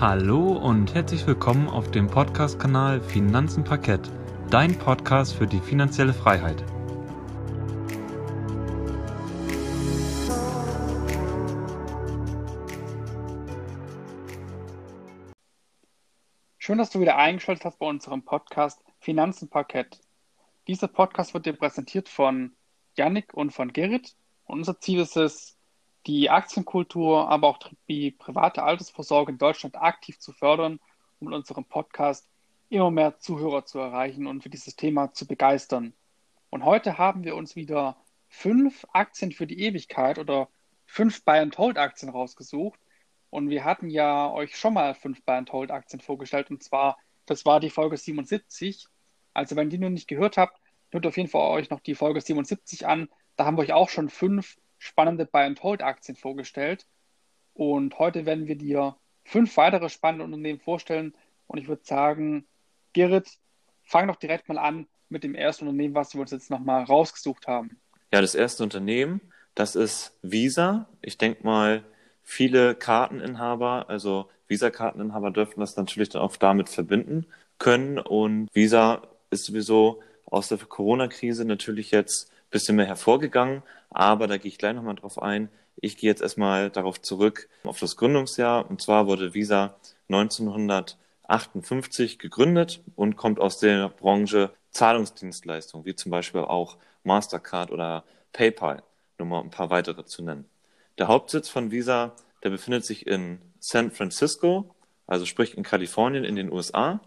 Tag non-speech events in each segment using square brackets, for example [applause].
Hallo und herzlich willkommen auf dem Podcast-Kanal Finanzen Parkett, dein Podcast für die finanzielle Freiheit. Schön, dass du wieder eingeschaltet hast bei unserem Podcast Finanzen Parkett. Dieser Podcast wird dir präsentiert von Yannick und von Gerrit. Und unser Ziel ist es, die Aktienkultur, aber auch die private Altersvorsorge in Deutschland aktiv zu fördern, um mit unserem Podcast immer mehr Zuhörer zu erreichen und für dieses Thema zu begeistern. Und heute haben wir uns wieder fünf Aktien für die Ewigkeit oder fünf Buy and Hold Aktien rausgesucht. Und wir hatten ja euch schon mal fünf Buy and Hold Aktien vorgestellt und zwar, das war die Folge 77. Also wenn ihr die noch nicht gehört habt, hört auf jeden Fall euch noch die Folge 77 an. Da haben wir euch auch schon fünf spannende Buy-and-Hold-Aktien vorgestellt. Und heute werden wir dir fünf weitere spannende Unternehmen vorstellen. Und ich würde sagen, Gerrit, fang doch direkt mal an mit dem ersten Unternehmen, was wir uns jetzt nochmal rausgesucht haben. Ja, das erste Unternehmen, das ist Visa. Ich denke mal, viele Karteninhaber, also Visa-Karteninhaber dürfen das natürlich dann auch damit verbinden können. Und Visa ist sowieso aus der Corona-Krise natürlich jetzt bisschen mehr hervorgegangen, aber da gehe ich gleich nochmal drauf ein. Ich gehe jetzt erstmal darauf zurück, auf das Gründungsjahr. Und zwar wurde Visa 1958 gegründet und kommt aus der Branche Zahlungsdienstleistungen, wie zum Beispiel auch Mastercard oder PayPal, nur mal ein paar weitere zu nennen. Der Hauptsitz von Visa, der befindet sich in San Francisco, also sprich in Kalifornien in den USA.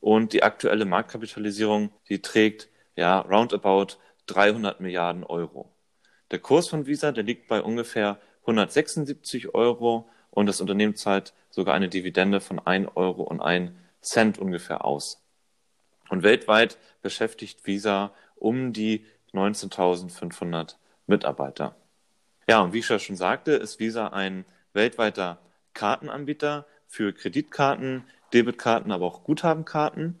Und die aktuelle Marktkapitalisierung, die trägt ja roundabout 300 Milliarden Euro. Der Kurs von Visa, der liegt bei ungefähr 176 Euro und das Unternehmen zahlt sogar eine Dividende von 1 Euro und 1 Cent ungefähr aus. Und weltweit beschäftigt Visa um die 19.500 Mitarbeiter. Ja, und wie ich ja schon sagte, ist Visa ein weltweiter Kartenanbieter für Kreditkarten, Debitkarten, aber auch Guthabenkarten.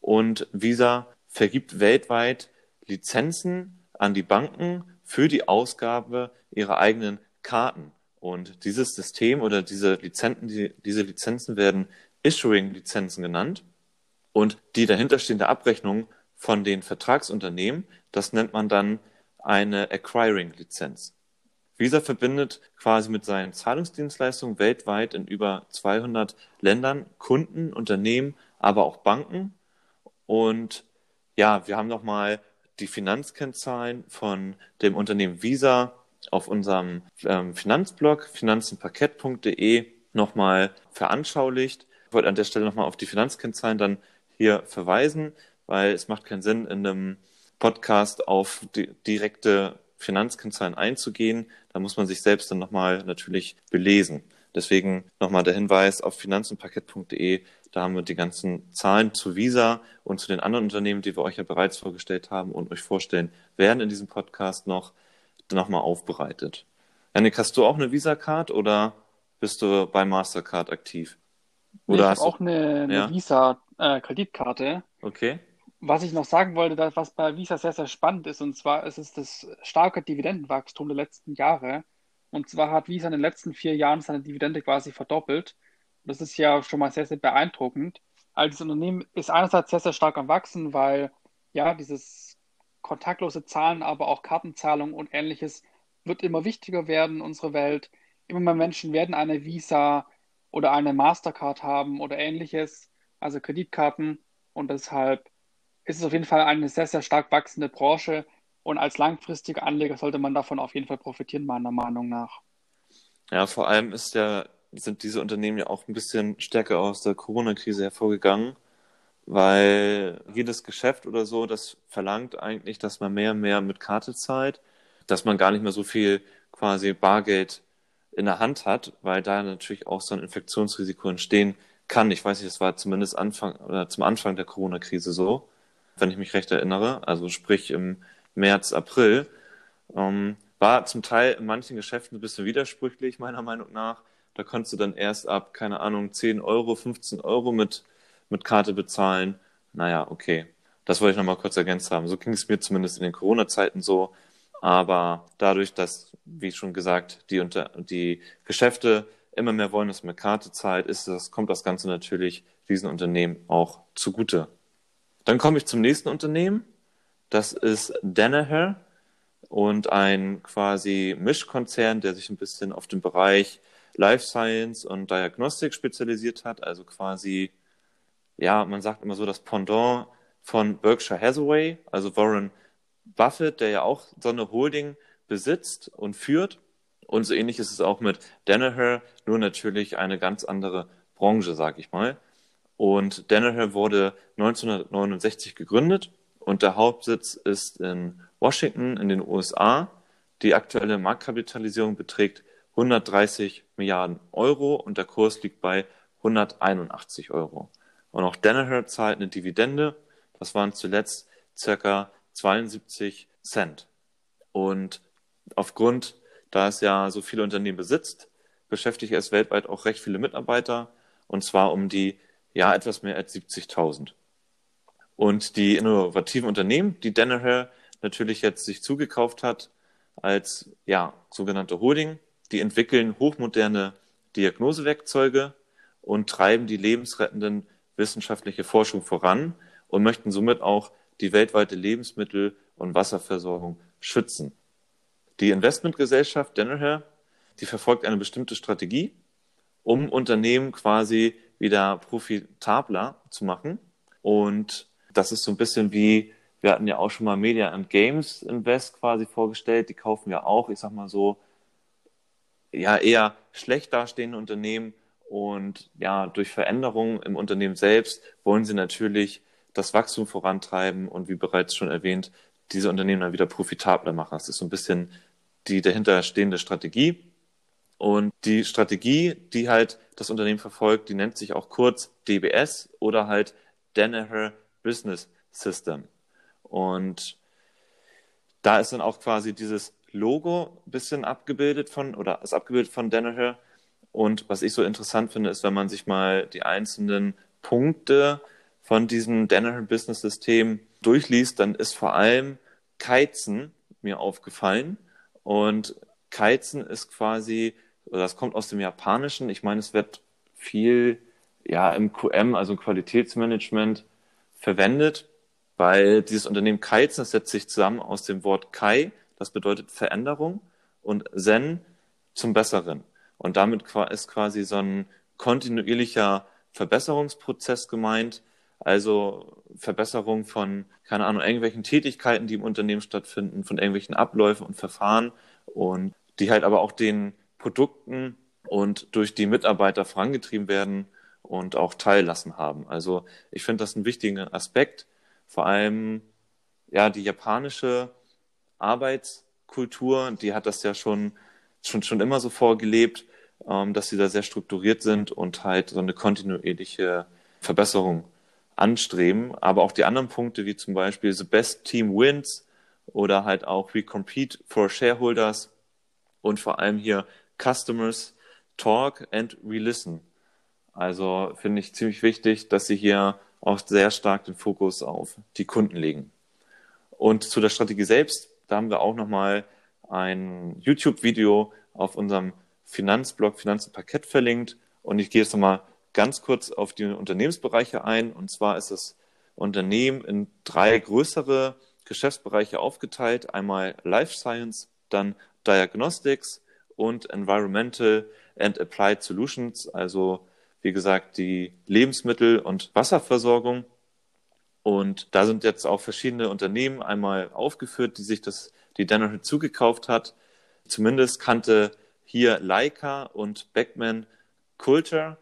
Und Visa vergibt weltweit Lizenzen an die Banken für die Ausgabe ihrer eigenen Karten. Und dieses System oder diese Lizenzen, die, diese Lizenzen werden Issuing-Lizenzen genannt. Und die dahinterstehende Abrechnung von den Vertragsunternehmen, das nennt man dann eine Acquiring-Lizenz. Visa verbindet quasi mit seinen Zahlungsdienstleistungen weltweit in über 200 Ländern Kunden, Unternehmen, aber auch Banken. Und ja, wir haben nochmal die Finanzkennzahlen von dem Unternehmen Visa auf unserem ähm, Finanzblog finanzenparkett.de nochmal veranschaulicht. Ich wollte an der Stelle nochmal auf die Finanzkennzahlen dann hier verweisen, weil es macht keinen Sinn, in einem Podcast auf die direkte Finanzkennzahlen einzugehen. Da muss man sich selbst dann nochmal natürlich belesen. Deswegen nochmal der Hinweis auf finanzenparkett.de. Da haben wir die ganzen Zahlen zu Visa und zu den anderen Unternehmen, die wir euch ja bereits vorgestellt haben und euch vorstellen werden in diesem Podcast noch, nochmal aufbereitet. Janik, hast du auch eine Visa-Card oder bist du bei Mastercard aktiv? Oder ich habe auch eine, eine ja? Visa-Kreditkarte. Äh, okay. Was ich noch sagen wollte, was bei Visa sehr, sehr spannend ist, und zwar ist es das starke Dividendenwachstum der letzten Jahre. Und zwar hat Visa in den letzten vier Jahren seine Dividende quasi verdoppelt. Das ist ja schon mal sehr, sehr beeindruckend. Also das Unternehmen ist einerseits sehr, sehr stark am Wachsen, weil ja dieses kontaktlose Zahlen, aber auch Kartenzahlung und ähnliches wird immer wichtiger werden in unserer Welt. Immer mehr Menschen werden eine Visa oder eine Mastercard haben oder ähnliches, also Kreditkarten. Und deshalb ist es auf jeden Fall eine sehr, sehr stark wachsende Branche. Und als langfristiger Anleger sollte man davon auf jeden Fall profitieren, meiner Meinung nach. Ja, vor allem ist ja, sind diese Unternehmen ja auch ein bisschen stärker aus der Corona-Krise hervorgegangen, weil jedes Geschäft oder so, das verlangt eigentlich, dass man mehr und mehr mit Karte zahlt, dass man gar nicht mehr so viel quasi Bargeld in der Hand hat, weil da natürlich auch so ein Infektionsrisiko entstehen kann. Ich weiß nicht, das war zumindest Anfang oder zum Anfang der Corona-Krise so, wenn ich mich recht erinnere. Also sprich im März, April. Ähm, war zum Teil in manchen Geschäften ein bisschen widersprüchlich, meiner Meinung nach. Da konntest du dann erst ab, keine Ahnung, 10 Euro, 15 Euro mit, mit Karte bezahlen. Naja, okay. Das wollte ich nochmal kurz ergänzt haben. So ging es mir zumindest in den Corona-Zeiten so. Aber dadurch, dass, wie schon gesagt, die, unter, die Geschäfte immer mehr wollen, dass man Karte zahlt, ist das, kommt das Ganze natürlich diesen Unternehmen auch zugute. Dann komme ich zum nächsten Unternehmen. Das ist Danaher und ein quasi Mischkonzern, der sich ein bisschen auf den Bereich Life Science und Diagnostik spezialisiert hat. Also quasi, ja, man sagt immer so das Pendant von Berkshire Hathaway, also Warren Buffett, der ja auch so eine Holding besitzt und führt. Und so ähnlich ist es auch mit Danaher, nur natürlich eine ganz andere Branche, sag ich mal. Und Danaher wurde 1969 gegründet und der Hauptsitz ist in Washington in den USA. Die aktuelle Marktkapitalisierung beträgt 130 Milliarden Euro und der Kurs liegt bei 181 Euro. Und auch Danaher zahlt eine Dividende. Das waren zuletzt circa 72 Cent. Und aufgrund, da es ja so viele Unternehmen besitzt, beschäftigt es weltweit auch recht viele Mitarbeiter. Und zwar um die, ja, etwas mehr als 70.000. Und die innovativen Unternehmen, die Danaher natürlich jetzt sich zugekauft hat, als, ja, sogenannte Holding, die entwickeln hochmoderne Diagnosewerkzeuge und treiben die lebensrettenden wissenschaftliche Forschung voran und möchten somit auch die weltweite Lebensmittel- und Wasserversorgung schützen. Die Investmentgesellschaft Danaher, die verfolgt eine bestimmte Strategie, um Unternehmen quasi wieder profitabler zu machen. Und das ist so ein bisschen wie, wir hatten ja auch schon mal Media and Games Invest quasi vorgestellt, die kaufen ja auch, ich sag mal so, ja eher schlecht dastehende Unternehmen und ja durch Veränderungen im Unternehmen selbst wollen sie natürlich das Wachstum vorantreiben und wie bereits schon erwähnt, diese Unternehmen dann wieder profitabler machen. Das ist so ein bisschen die dahinterstehende Strategie. Und die Strategie, die halt das Unternehmen verfolgt, die nennt sich auch kurz DBS oder halt Danaher Business System. Und da ist dann auch quasi dieses Logo ein bisschen abgebildet von, oder ist abgebildet von Danaher. Und was ich so interessant finde, ist, wenn man sich mal die einzelnen Punkte von diesem Danaher Business System durchliest, dann ist vor allem Keizen mir aufgefallen. Und Keizen ist quasi, das kommt aus dem Japanischen. Ich meine, es wird viel ja im QM, also im Qualitätsmanagement, verwendet, weil dieses Unternehmen Keizen, das setzt sich zusammen aus dem Wort Kai, das bedeutet Veränderung und Zen zum Besseren. Und damit ist quasi so ein kontinuierlicher Verbesserungsprozess gemeint, also Verbesserung von, keine Ahnung, irgendwelchen Tätigkeiten, die im Unternehmen stattfinden, von irgendwelchen Abläufen und Verfahren und die halt aber auch den Produkten und durch die Mitarbeiter vorangetrieben werden und auch teillassen haben. Also ich finde das einen wichtigen Aspekt. Vor allem, ja, die japanische Arbeitskultur, die hat das ja schon, schon, schon immer so vorgelebt, ähm, dass sie da sehr strukturiert sind und halt so eine kontinuierliche Verbesserung anstreben. Aber auch die anderen Punkte, wie zum Beispiel The Best Team Wins oder halt auch We Compete for Shareholders und vor allem hier Customers Talk and We Listen. Also finde ich ziemlich wichtig, dass sie hier auch sehr stark den Fokus auf die Kunden legen. Und zu der Strategie selbst da haben wir auch nochmal ein YouTube-Video auf unserem Finanzblog Finanzenparkett verlinkt. Und ich gehe jetzt nochmal ganz kurz auf die Unternehmensbereiche ein. Und zwar ist das Unternehmen in drei größere Geschäftsbereiche aufgeteilt. Einmal Life Science, dann Diagnostics und Environmental and Applied Solutions, also wie gesagt die Lebensmittel- und Wasserversorgung. Und da sind jetzt auch verschiedene Unternehmen einmal aufgeführt, die sich das, die Danaher zugekauft hat. Zumindest kannte hier Leica und Beckman Culture.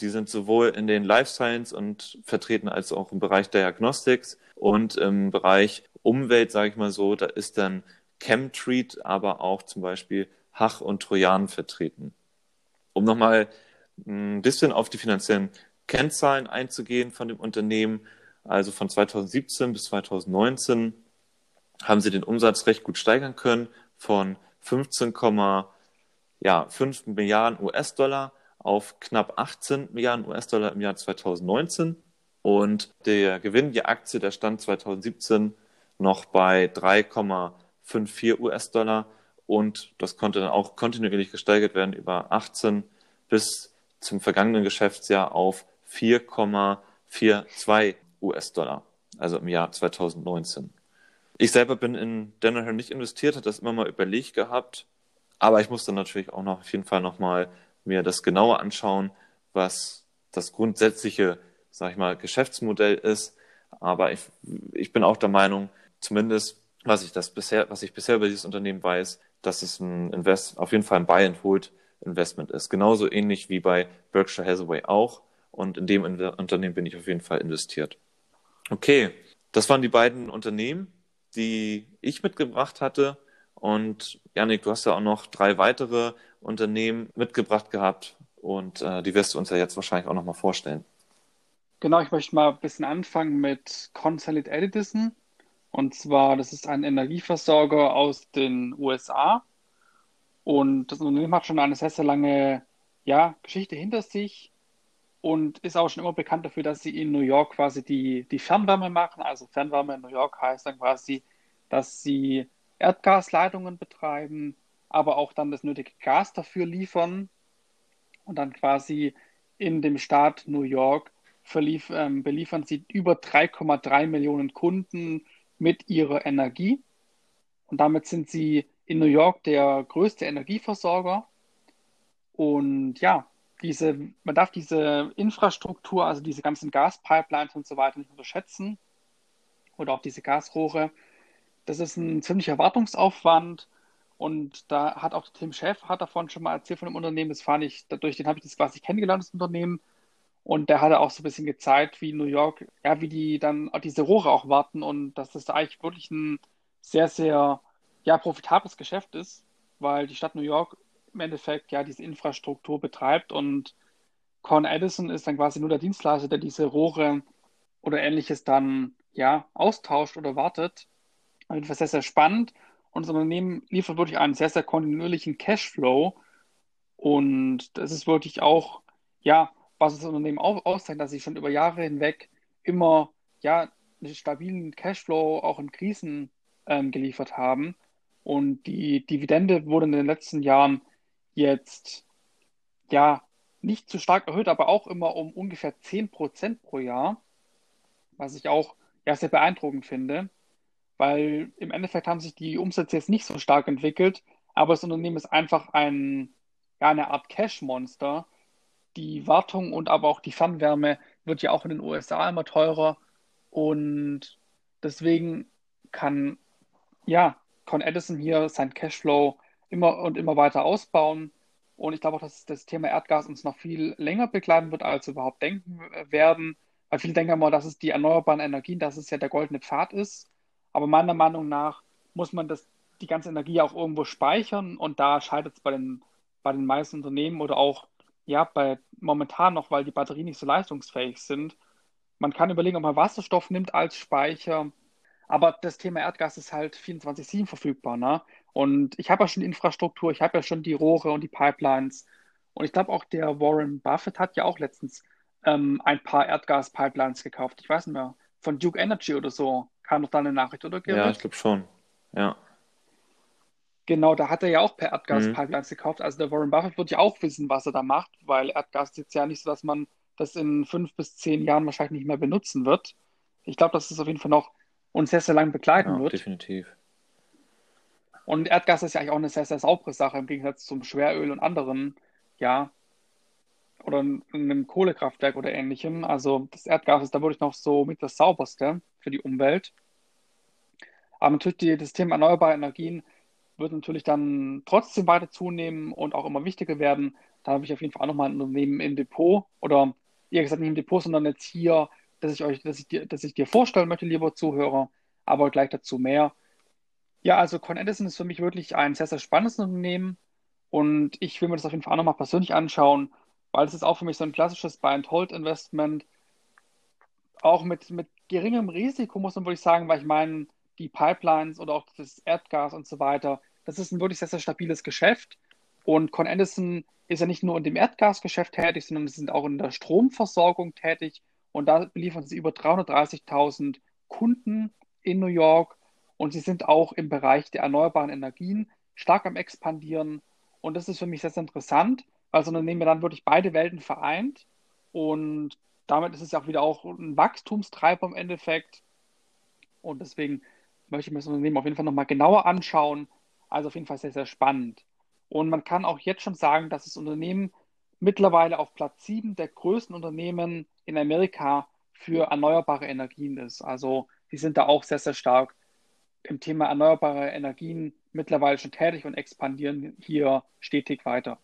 Die sind sowohl in den Life Science und vertreten als auch im Bereich Diagnostics und im Bereich Umwelt, sage ich mal so, da ist dann Chemtreat, aber auch zum Beispiel Hach und Trojan vertreten. Um nochmal ein bisschen auf die finanziellen Kennzahlen einzugehen von dem Unternehmen, also von 2017 bis 2019 haben sie den Umsatz recht gut steigern können von 15,5 Milliarden US-Dollar auf knapp 18 Milliarden US-Dollar im Jahr 2019. Und der Gewinn je Aktie, der stand 2017 noch bei 3,54 US-Dollar und das konnte dann auch kontinuierlich gesteigert werden über 18 bis zum vergangenen Geschäftsjahr auf 4,42 US-Dollar, also im Jahr 2019. Ich selber bin in Danaher nicht investiert, hatte das immer mal überlegt gehabt, aber ich musste natürlich auch noch auf jeden Fall nochmal mir das genauer anschauen, was das grundsätzliche, sag ich mal, Geschäftsmodell ist. Aber ich, ich bin auch der Meinung, zumindest was ich das bisher, was ich bisher über dieses Unternehmen weiß, dass es ein Invest, auf jeden Fall ein Buy and Hold Investment ist. Genauso ähnlich wie bei Berkshire Hathaway auch. Und in dem Unternehmen bin ich auf jeden Fall investiert. Okay, das waren die beiden Unternehmen, die ich mitgebracht hatte. Und Janik, du hast ja auch noch drei weitere Unternehmen mitgebracht gehabt und äh, die wirst du uns ja jetzt wahrscheinlich auch nochmal vorstellen. Genau, ich möchte mal ein bisschen anfangen mit Consolid Edison. Und zwar, das ist ein Energieversorger aus den USA. Und das Unternehmen hat schon eine sehr, sehr lange ja, Geschichte hinter sich und ist auch schon immer bekannt dafür, dass sie in New York quasi die, die Fernwärme machen. Also Fernwärme in New York heißt dann quasi, dass sie Erdgasleitungen betreiben, aber auch dann das nötige Gas dafür liefern und dann quasi in dem Staat New York verlief, ähm, beliefern sie über 3,3 Millionen Kunden mit ihrer Energie. Und damit sind sie in New York der größte Energieversorger. Und ja, diese, man darf diese Infrastruktur, also diese ganzen Gaspipelines und so weiter nicht unterschätzen. Oder auch diese Gasrohre. Das ist ein ziemlicher Wartungsaufwand. Und da hat auch Tim Chef hat davon schon mal erzählt von dem Unternehmen. Das fand ich, dadurch den habe ich das quasi kennengelernt, das Unternehmen. Und der hat auch so ein bisschen gezeigt, wie New York, ja, wie die dann diese Rohre auch warten und dass das eigentlich wirklich ein sehr, sehr, ja, profitables Geschäft ist, weil die Stadt New York im Endeffekt ja diese Infrastruktur betreibt und Con Edison ist dann quasi nur der Dienstleister, der diese Rohre oder ähnliches dann ja austauscht oder wartet. Also das ist sehr, sehr spannend und das Unternehmen liefert wirklich einen sehr, sehr kontinuierlichen Cashflow und das ist wirklich auch ja was das Unternehmen auch auszeichnet, dass sie schon über Jahre hinweg immer ja einen stabilen Cashflow auch in Krisen ähm, geliefert haben. Und die Dividende wurde in den letzten Jahren jetzt ja nicht zu stark erhöht, aber auch immer um ungefähr 10% pro Jahr, was ich auch ja sehr beeindruckend finde, weil im Endeffekt haben sich die Umsätze jetzt nicht so stark entwickelt, aber das Unternehmen ist einfach ein, ja, eine Art Cash-Monster, die Wartung und aber auch die Fernwärme wird ja auch in den USA immer teurer. Und deswegen kann ja Con Edison hier sein Cashflow immer und immer weiter ausbauen und ich glaube auch, dass das Thema Erdgas uns noch viel länger begleiten wird, als wir überhaupt denken werden, weil viele denken immer, dass es die erneuerbaren Energien, dass es ja der goldene Pfad ist, aber meiner Meinung nach muss man das die ganze Energie auch irgendwo speichern und da scheitert es bei den bei den meisten Unternehmen oder auch ja, bei momentan noch, weil die Batterien nicht so leistungsfähig sind. Man kann überlegen, ob man Wasserstoff nimmt als Speicher. Aber das Thema Erdgas ist halt 24-7 verfügbar. Ne? Und ich habe ja schon die Infrastruktur, ich habe ja schon die Rohre und die Pipelines. Und ich glaube auch der Warren Buffett hat ja auch letztens ähm, ein paar Erdgas-Pipelines gekauft. Ich weiß nicht mehr, von Duke Energy oder so. Kam doch da eine Nachricht, oder? Gerrit? Ja, ich glaube schon. Ja. Genau, da hat er ja auch per Erdgas-Pipelines mhm. gekauft. Also der Warren Buffett wird ja auch wissen, was er da macht, weil Erdgas ist jetzt ja nicht so, dass man das in fünf bis zehn Jahren wahrscheinlich nicht mehr benutzen wird. Ich glaube, dass es auf jeden Fall noch uns sehr, sehr lange begleiten ja, wird. Definitiv. Und Erdgas ist ja eigentlich auch eine sehr, sehr saubere Sache im Gegensatz zum Schweröl und anderen, ja, oder einem Kohlekraftwerk oder ähnlichem. Also das Erdgas ist da wirklich noch so mit das sauberste für die Umwelt. Aber natürlich die, das Thema erneuerbare Energien wird natürlich dann trotzdem weiter zunehmen und auch immer wichtiger werden. Da habe ich auf jeden Fall auch nochmal ein Unternehmen im Depot oder eher gesagt nicht im Depot, sondern jetzt hier, dass ich euch, dass ich dir, dass ich dir vorstellen möchte, lieber Zuhörer, aber gleich dazu mehr. Ja, also Con Edison ist für mich wirklich ein sehr, sehr spannendes Unternehmen und ich will mir das auf jeden Fall auch nochmal persönlich anschauen, weil es ist auch für mich so ein klassisches Buy-and-Hold-Investment, auch mit, mit geringem Risiko, muss man wirklich sagen, weil ich meine, die Pipelines oder auch das Erdgas und so weiter, das ist ein wirklich sehr, sehr stabiles Geschäft. Und Con Edison ist ja nicht nur in dem Erdgasgeschäft tätig, sondern sie sind auch in der Stromversorgung tätig. Und da beliefern sie über 330.000 Kunden in New York. Und sie sind auch im Bereich der erneuerbaren Energien stark am Expandieren. Und das ist für mich sehr, sehr interessant, weil das Unternehmen ja dann wirklich beide Welten vereint und damit ist es ja auch wieder auch ein Wachstumstreiber im Endeffekt. Und deswegen möchte ich mir das Unternehmen auf jeden Fall nochmal genauer anschauen. Also auf jeden Fall sehr, sehr spannend. Und man kann auch jetzt schon sagen, dass das Unternehmen mittlerweile auf Platz 7 der größten Unternehmen in Amerika für erneuerbare Energien ist. Also die sind da auch sehr, sehr stark im Thema erneuerbare Energien mittlerweile schon tätig und expandieren hier stetig weiter.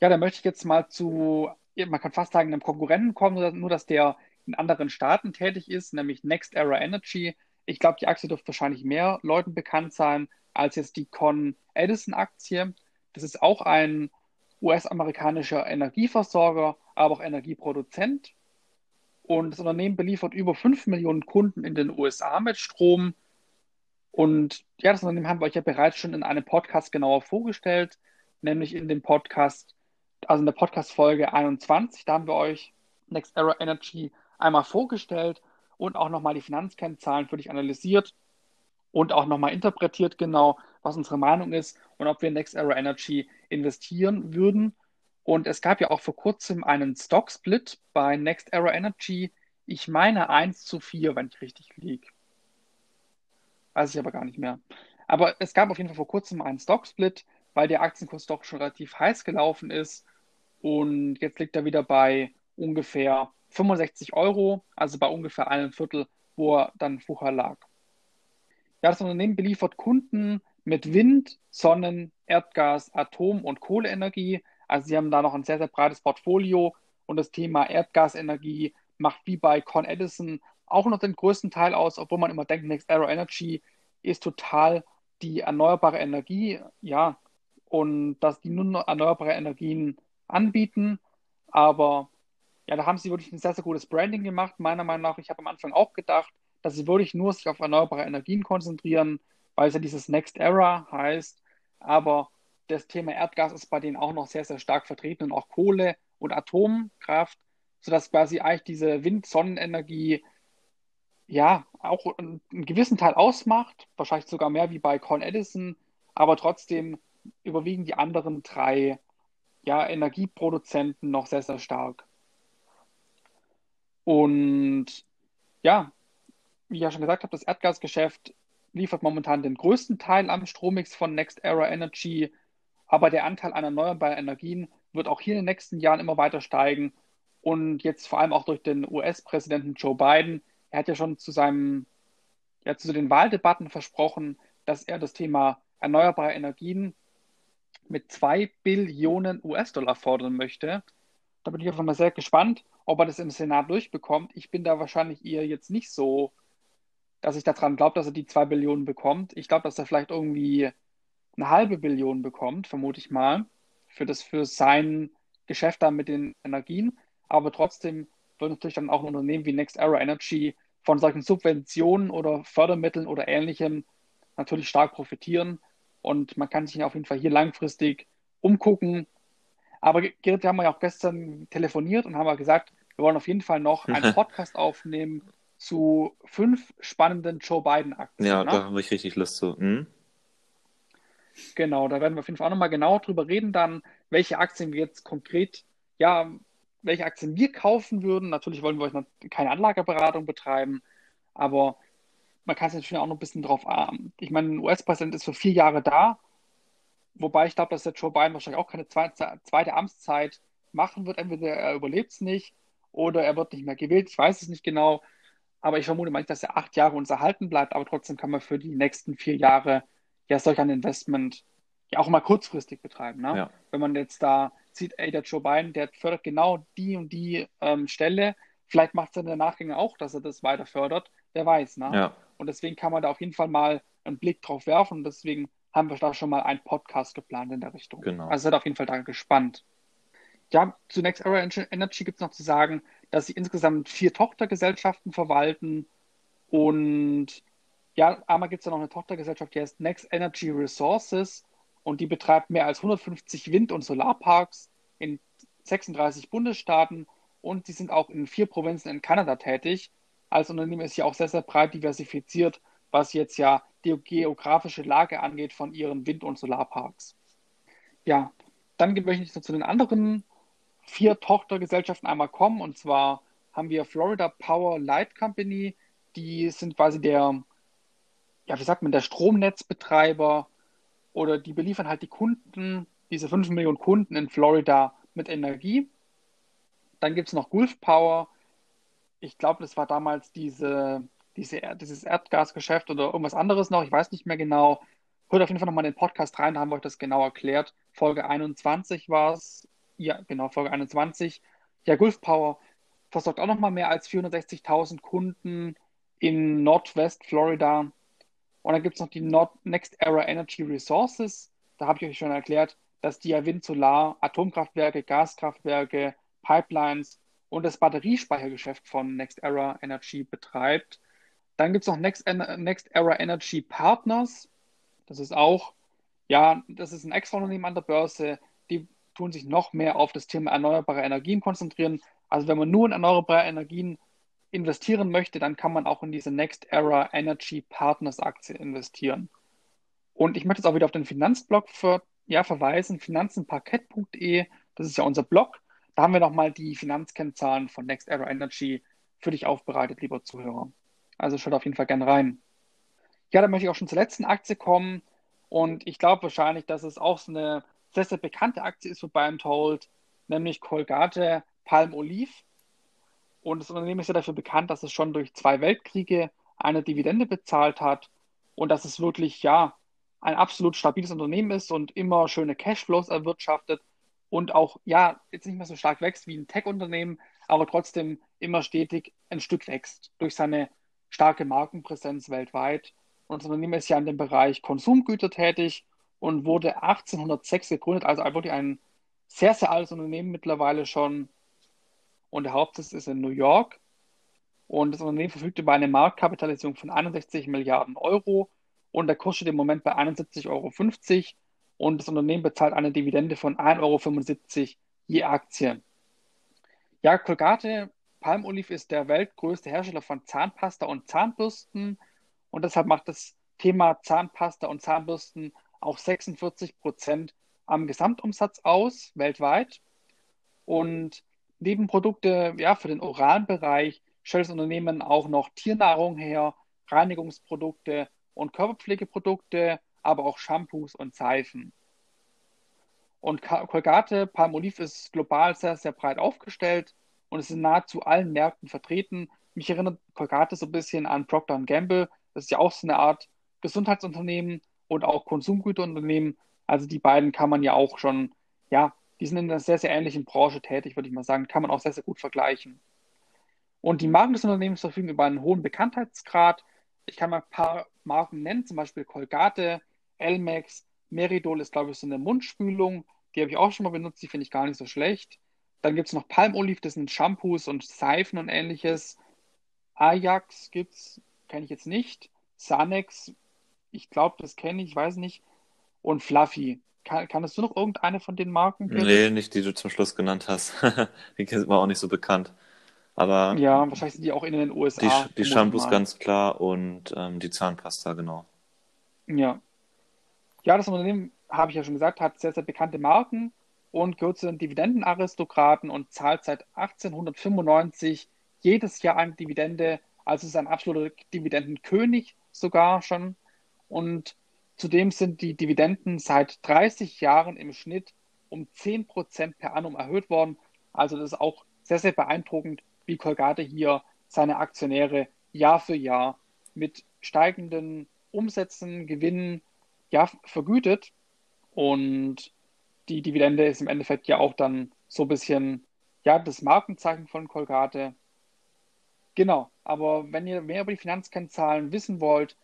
Ja, da möchte ich jetzt mal zu, man kann fast sagen, einem Konkurrenten kommen, nur dass der in anderen Staaten tätig ist, nämlich Next Era Energy. Ich glaube, die Aktie dürfte wahrscheinlich mehr Leuten bekannt sein als jetzt die Con Edison Aktie. Das ist auch ein US-amerikanischer Energieversorger, aber auch Energieproduzent. Und das Unternehmen beliefert über 5 Millionen Kunden in den USA mit Strom. Und ja, das Unternehmen haben wir euch ja bereits schon in einem Podcast genauer vorgestellt, nämlich in dem Podcast also in der Podcast-Folge 21, da haben wir euch Next Era Energy einmal vorgestellt und auch nochmal die Finanzkennzahlen für dich analysiert und auch nochmal interpretiert genau, was unsere Meinung ist und ob wir in Next Era Energy investieren würden. Und es gab ja auch vor kurzem einen Stock-Split bei Next Era Energy. Ich meine 1 zu 4, wenn ich richtig liege. Weiß ich aber gar nicht mehr. Aber es gab auf jeden Fall vor kurzem einen Stock-Split, weil der Aktienkurs doch schon relativ heiß gelaufen ist und jetzt liegt er wieder bei ungefähr 65 Euro, also bei ungefähr einem Viertel, wo er dann vorher lag. Ja, das Unternehmen beliefert Kunden mit Wind, Sonnen, Erdgas, Atom- und Kohleenergie. Also sie haben da noch ein sehr, sehr breites Portfolio und das Thema Erdgasenergie macht wie bei Con Edison auch noch den größten Teil aus, obwohl man immer denkt, Next Aero Energy ist total die erneuerbare Energie, ja, und dass die nur erneuerbare Energien anbieten. Aber ja, da haben sie wirklich ein sehr, sehr gutes Branding gemacht, meiner Meinung nach. Ich habe am Anfang auch gedacht, dass sie wirklich nur sich auf erneuerbare Energien konzentrieren, weil es ja dieses Next Era heißt. Aber das Thema Erdgas ist bei denen auch noch sehr, sehr stark vertreten und auch Kohle und Atomkraft, sodass quasi eigentlich diese Wind-Sonnenenergie ja auch einen, einen gewissen Teil ausmacht, wahrscheinlich sogar mehr wie bei Con Edison, aber trotzdem überwiegen die anderen drei ja, Energieproduzenten noch sehr, sehr stark. Und ja, wie ich ja schon gesagt habe, das Erdgasgeschäft liefert momentan den größten Teil am Strommix von Next Era Energy, aber der Anteil an erneuerbaren Energien wird auch hier in den nächsten Jahren immer weiter steigen und jetzt vor allem auch durch den US-Präsidenten Joe Biden. Er hat ja schon zu seinem, ja, zu den Wahldebatten versprochen, dass er das Thema erneuerbare Energien mit zwei Billionen US-Dollar fordern möchte. Da bin ich einfach mal sehr gespannt, ob er das im Senat durchbekommt. Ich bin da wahrscheinlich eher jetzt nicht so, dass ich daran glaube, dass er die zwei Billionen bekommt. Ich glaube, dass er vielleicht irgendwie eine halbe Billion bekommt, vermute ich mal, für das für sein Geschäft da mit den Energien. Aber trotzdem wird natürlich dann auch ein Unternehmen wie Next Era Energy von solchen Subventionen oder Fördermitteln oder ähnlichem natürlich stark profitieren. Und man kann sich auf jeden Fall hier langfristig umgucken. Aber Gerrit, wir haben ja auch gestern telefoniert und haben ja gesagt, wir wollen auf jeden Fall noch einen [laughs] Podcast aufnehmen zu fünf spannenden Joe Biden-Aktien. Ja, ne? da habe ich richtig Lust zu. Hm? Genau, da werden wir auf jeden Fall auch nochmal genau drüber reden, dann, welche Aktien wir jetzt konkret, ja, welche Aktien wir kaufen würden. Natürlich wollen wir euch noch keine Anlageberatung betreiben, aber man kann es natürlich auch noch ein bisschen drauf armen. Ich meine, ein US-Präsident ist für vier Jahre da, wobei ich glaube, dass der Joe Biden wahrscheinlich auch keine zweite, zweite Amtszeit machen wird. Entweder er überlebt es nicht oder er wird nicht mehr gewählt. Ich weiß es nicht genau. Aber ich vermute mal, dass er acht Jahre uns erhalten bleibt. Aber trotzdem kann man für die nächsten vier Jahre ja solch ein Investment ja auch mal kurzfristig betreiben. Ne? Ja. Wenn man jetzt da sieht, ey, der Joe Biden, der fördert genau die und die ähm, Stelle. Vielleicht macht es dann der Nachgänger auch, dass er das weiter fördert. Wer weiß. Ne? Ja. Und deswegen kann man da auf jeden Fall mal einen Blick drauf werfen. Und deswegen haben wir da schon mal einen Podcast geplant in der Richtung. Genau. Also seid auf jeden Fall da gespannt. Ja, zu Next Era Energy gibt es noch zu sagen, dass sie insgesamt vier Tochtergesellschaften verwalten. Und ja, einmal gibt es da noch eine Tochtergesellschaft, die heißt Next Energy Resources. Und die betreibt mehr als 150 Wind- und Solarparks in 36 Bundesstaaten. Und sie sind auch in vier Provinzen in Kanada tätig als Unternehmen ist ja auch sehr, sehr breit diversifiziert, was jetzt ja die geografische Lage angeht von ihren Wind- und Solarparks. Ja, dann möchte ich noch zu den anderen vier Tochtergesellschaften einmal kommen. Und zwar haben wir Florida Power Light Company. Die sind quasi der, ja, wie sagt man, der Stromnetzbetreiber oder die beliefern halt die Kunden, diese 5 Millionen Kunden in Florida mit Energie. Dann gibt es noch Gulf Power. Ich glaube, das war damals diese, diese, dieses Erdgasgeschäft oder irgendwas anderes noch. Ich weiß nicht mehr genau. Hört auf jeden Fall nochmal den Podcast rein, da haben wir euch das genau erklärt. Folge 21 war es. Ja, genau, Folge 21. Ja, Gulf Power versorgt auch nochmal mehr als 460.000 Kunden in Nordwest Florida. Und dann gibt es noch die Nord Next Era Energy Resources. Da habe ich euch schon erklärt, dass die ja Wind, Solar, Atomkraftwerke, Gaskraftwerke, Pipelines und das Batteriespeichergeschäft von Next Era Energy betreibt. Dann gibt es noch Next, Next Era Energy Partners. Das ist auch, ja, das ist ein extra Unternehmen an der Börse. Tun sich noch mehr auf das Thema erneuerbare Energien konzentrieren. Also wenn man nur in erneuerbare Energien investieren möchte, dann kann man auch in diese Next Era Energy Partners Aktie investieren. Und ich möchte jetzt auch wieder auf den Finanzblog für, ja, verweisen, finanzenparkett.de, das ist ja unser Blog. Da haben wir nochmal die Finanzkennzahlen von Next Era Energy für dich aufbereitet, lieber Zuhörer. Also schaut auf jeden Fall gerne rein. Ja, dann möchte ich auch schon zur letzten Aktie kommen. Und ich glaube wahrscheinlich, dass es auch so eine sehr, sehr bekannte Aktie ist für Buy and Hold, nämlich Colgate Palmolive. Und das Unternehmen ist ja dafür bekannt, dass es schon durch zwei Weltkriege eine Dividende bezahlt hat und dass es wirklich, ja, ein absolut stabiles Unternehmen ist und immer schöne Cashflows erwirtschaftet und auch, ja, jetzt nicht mehr so stark wächst wie ein Tech-Unternehmen, aber trotzdem immer stetig ein Stück wächst durch seine starke Markenpräsenz weltweit. Und das Unternehmen ist ja in dem Bereich Konsumgüter tätig und wurde 1806 gegründet, also wirklich ein sehr, sehr altes Unternehmen mittlerweile schon und der Hauptsitz ist in New York. Und das Unternehmen verfügt über eine Marktkapitalisierung von 61 Milliarden Euro und der Kurs steht im Moment bei 71,50 Euro. Und das Unternehmen bezahlt eine Dividende von 1,75 Euro je Aktie. Ja, Colgate Palmolive ist der weltgrößte Hersteller von Zahnpasta und Zahnbürsten und deshalb macht das Thema Zahnpasta und Zahnbürsten auch 46 Prozent am Gesamtumsatz aus weltweit. Und Nebenprodukte, ja, für den oralen Bereich stellt das Unternehmen auch noch Tiernahrung her, Reinigungsprodukte und Körperpflegeprodukte, aber auch Shampoos und Seifen. Und Colgate Palmolive ist global sehr, sehr breit aufgestellt und ist in nahezu allen Märkten vertreten. Mich erinnert Colgate so ein bisschen an Procter Gamble. Das ist ja auch so eine Art Gesundheitsunternehmen und auch Konsumgüterunternehmen. Also die beiden kann man ja auch schon ja, die sind in einer sehr, sehr ähnlichen Branche tätig, würde ich mal sagen. Kann man auch sehr, sehr gut vergleichen. Und die Marken des Unternehmens verfügen über einen hohen Bekanntheitsgrad. Ich kann mal ein paar Marken nennen, zum Beispiel Colgate, Elmex, Meridol ist, glaube ich, so eine Mundspülung. Die habe ich auch schon mal benutzt, die finde ich gar nicht so schlecht. Dann gibt es noch Palmolive, das sind Shampoos und Seifen und ähnliches. Ajax gibt es, kenne ich jetzt nicht. Sanex, ich glaube, das kenne ich, ich weiß nicht. Und Fluffy. Kann, kannst du noch irgendeine von den Marken kennen? Nee, nicht die du zum Schluss genannt hast. [laughs] die sind mir auch nicht so bekannt. Aber ja, wahrscheinlich sind die auch in den USA. Die, die Shampoos ganz klar und ähm, die Zahnpasta, genau. Ja. Ja, das Unternehmen, habe ich ja schon gesagt, hat sehr, sehr bekannte Marken und gehört zu den Dividendenaristokraten und zahlt seit 1895 jedes Jahr eine Dividende. Also ist ein absoluter Dividendenkönig sogar schon. Und Zudem sind die Dividenden seit 30 Jahren im Schnitt um 10 Prozent per annum erhöht worden. Also das ist auch sehr, sehr beeindruckend, wie Colgate hier seine Aktionäre Jahr für Jahr mit steigenden Umsätzen, Gewinnen ja, vergütet. Und die Dividende ist im Endeffekt ja auch dann so ein bisschen ja, das Markenzeichen von Colgate. Genau, aber wenn ihr mehr über die Finanzkennzahlen wissen wollt,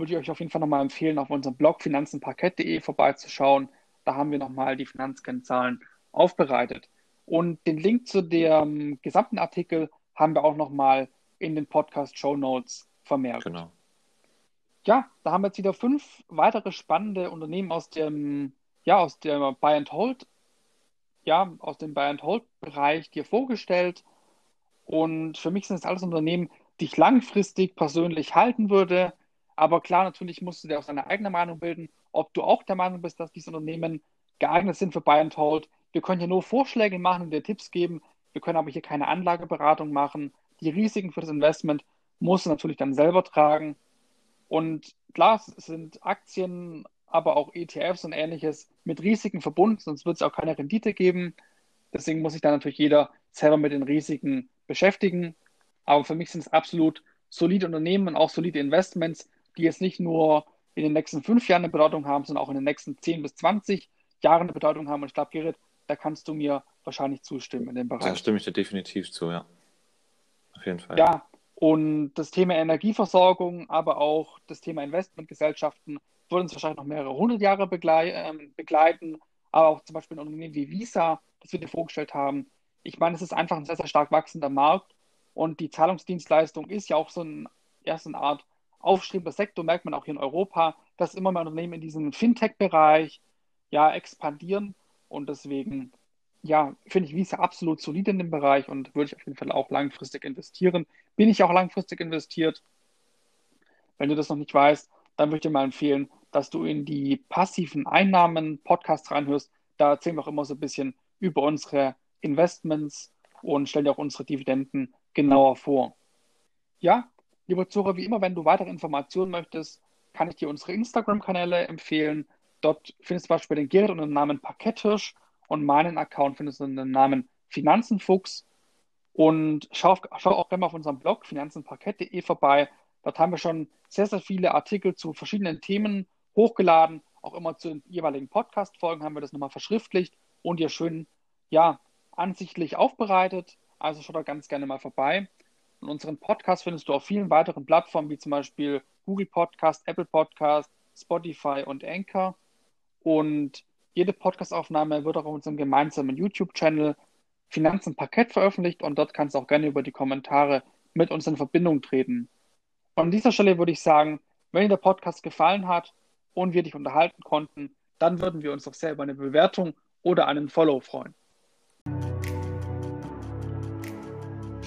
würde ich euch auf jeden Fall nochmal empfehlen, auf unserem Blog finanzenparkett.de vorbeizuschauen. Da haben wir nochmal die Finanzkennzahlen aufbereitet. Und den Link zu dem gesamten Artikel haben wir auch nochmal in den Podcast-Show Notes vermerkt. Genau. Ja, da haben wir jetzt wieder fünf weitere spannende Unternehmen aus dem, ja, aus der Buy and Hold, ja, aus dem Buy and Hold Bereich dir vorgestellt. Und für mich sind es alles Unternehmen, die ich langfristig persönlich halten würde, aber klar, natürlich musst du dir auch deine eigene Meinung bilden, ob du auch der Meinung bist, dass dieses Unternehmen geeignet sind für Buy and Hold. Wir können hier nur Vorschläge machen und dir Tipps geben. Wir können aber hier keine Anlageberatung machen. Die Risiken für das Investment muss natürlich dann selber tragen. Und klar sind Aktien, aber auch ETFs und ähnliches mit Risiken verbunden, sonst wird es auch keine Rendite geben. Deswegen muss sich dann natürlich jeder selber mit den Risiken beschäftigen. Aber für mich sind es absolut solide Unternehmen und auch solide Investments, die jetzt nicht nur in den nächsten fünf Jahren eine Bedeutung haben, sondern auch in den nächsten zehn bis zwanzig Jahren eine Bedeutung haben. Und ich glaube, Gerrit, da kannst du mir wahrscheinlich zustimmen in dem Bereich. Da stimme ich dir definitiv zu, ja. Auf jeden Fall. Ja, und das Thema Energieversorgung, aber auch das Thema Investmentgesellschaften wird uns wahrscheinlich noch mehrere hundert Jahre ähm, begleiten. Aber auch zum Beispiel ein Unternehmen wie Visa, das wir dir vorgestellt haben. Ich meine, es ist einfach ein sehr, sehr stark wachsender Markt und die Zahlungsdienstleistung ist ja auch so, ein, ja, so eine Art aufstrebender Sektor, merkt man auch hier in Europa, dass immer mehr Unternehmen in diesem Fintech-Bereich ja expandieren und deswegen ja, finde ich Visa absolut solide in dem Bereich und würde ich auf jeden Fall auch langfristig investieren. Bin ich auch langfristig investiert. Wenn du das noch nicht weißt, dann würde ich dir mal empfehlen, dass du in die passiven Einnahmen Podcast reinhörst. Da erzählen wir auch immer so ein bisschen über unsere Investments und stellen dir auch unsere Dividenden genauer vor. Ja, lieber Zuhörer, wie immer, wenn du weitere Informationen möchtest, kann ich dir unsere Instagram-Kanäle empfehlen. Dort findest du zum Beispiel den Gerrit unter dem Namen Parketthirsch und meinen Account findest du unter dem Namen Finanzenfuchs. Und schau, schau auch gerne mal auf unserem Blog finanzenparkett.de vorbei. Dort haben wir schon sehr, sehr viele Artikel zu verschiedenen Themen hochgeladen. Auch immer zu den jeweiligen Podcast-Folgen haben wir das nochmal verschriftlicht und dir schön, ja, ansichtlich aufbereitet. Also schau da ganz gerne mal vorbei. Und unseren Podcast findest du auf vielen weiteren Plattformen, wie zum Beispiel Google Podcast, Apple Podcast, Spotify und Anchor. Und jede Podcastaufnahme wird auch auf unserem gemeinsamen YouTube-Channel Finanzen Parkett veröffentlicht und dort kannst du auch gerne über die Kommentare mit uns in Verbindung treten. an dieser Stelle würde ich sagen, wenn dir der Podcast gefallen hat und wir dich unterhalten konnten, dann würden wir uns doch sehr über eine Bewertung oder einen Follow freuen.